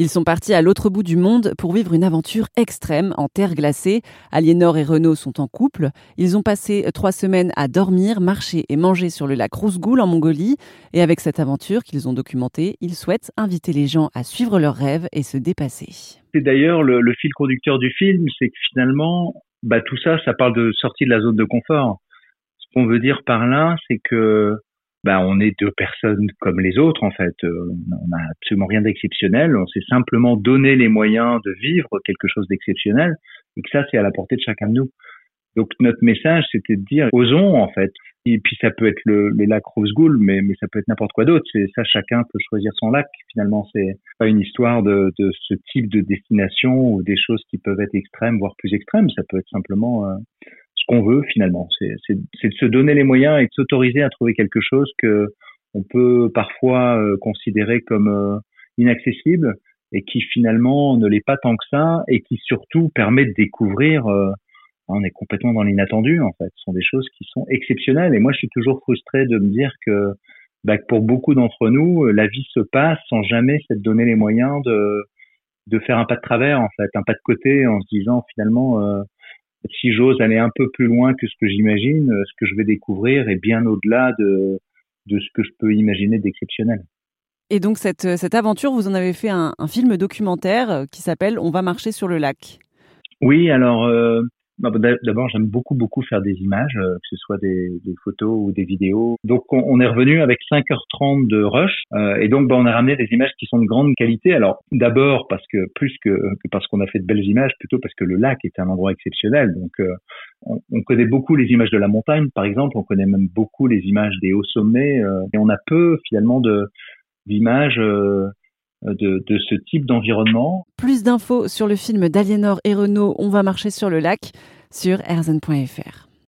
Ils sont partis à l'autre bout du monde pour vivre une aventure extrême en terre glacée. Aliénor et Renaud sont en couple. Ils ont passé trois semaines à dormir, marcher et manger sur le lac Rousgoul en Mongolie. Et avec cette aventure qu'ils ont documentée, ils souhaitent inviter les gens à suivre leurs rêves et se dépasser. C'est d'ailleurs le, fil conducteur du film, c'est que finalement, bah, tout ça, ça parle de sortie de la zone de confort. Ce qu'on veut dire par là, c'est que bah, on est deux personnes comme les autres en fait. Euh, on n'a absolument rien d'exceptionnel. On s'est simplement donné les moyens de vivre quelque chose d'exceptionnel et que ça c'est à la portée de chacun de nous. Donc notre message c'était de dire osons en fait. Et puis ça peut être le, les lacs Rosegoul, mais mais ça peut être n'importe quoi d'autre. C'est ça chacun peut choisir son lac. Finalement c'est pas une histoire de, de ce type de destination ou des choses qui peuvent être extrêmes voire plus extrêmes. Ça peut être simplement euh, qu'on veut finalement. C'est de se donner les moyens et de s'autoriser à trouver quelque chose que on peut parfois euh, considérer comme euh, inaccessible et qui finalement ne l'est pas tant que ça et qui surtout permet de découvrir. Euh, on est complètement dans l'inattendu en fait. Ce sont des choses qui sont exceptionnelles et moi je suis toujours frustré de me dire que, bah, pour beaucoup d'entre nous, la vie se passe sans jamais s'être donné les moyens de de faire un pas de travers en fait, un pas de côté en se disant finalement si j'ose aller un peu plus loin que ce que j'imagine, ce que je vais découvrir est bien au-delà de, de ce que je peux imaginer d'exceptionnel. Et donc cette, cette aventure, vous en avez fait un, un film documentaire qui s'appelle On va marcher sur le lac. Oui, alors euh, d'abord, j'aime beaucoup beaucoup faire des images, euh, que ce soit des, photos ou des vidéos. Donc, on, est revenu avec 5h30 de rush, euh, et donc bah, on a ramené des images qui sont de grande qualité. Alors, d'abord parce que plus que, parce qu'on a fait de belles images, plutôt parce que le lac est un endroit exceptionnel. Donc, euh, on, on, connaît beaucoup les images de la montagne, par exemple. On connaît même beaucoup les images des hauts sommets, et on a peu finalement d'images de, de ce type d'environnement. Plus d'infos sur le film d'Aliénor et Renault On va marcher sur le lac sur erzen.fr.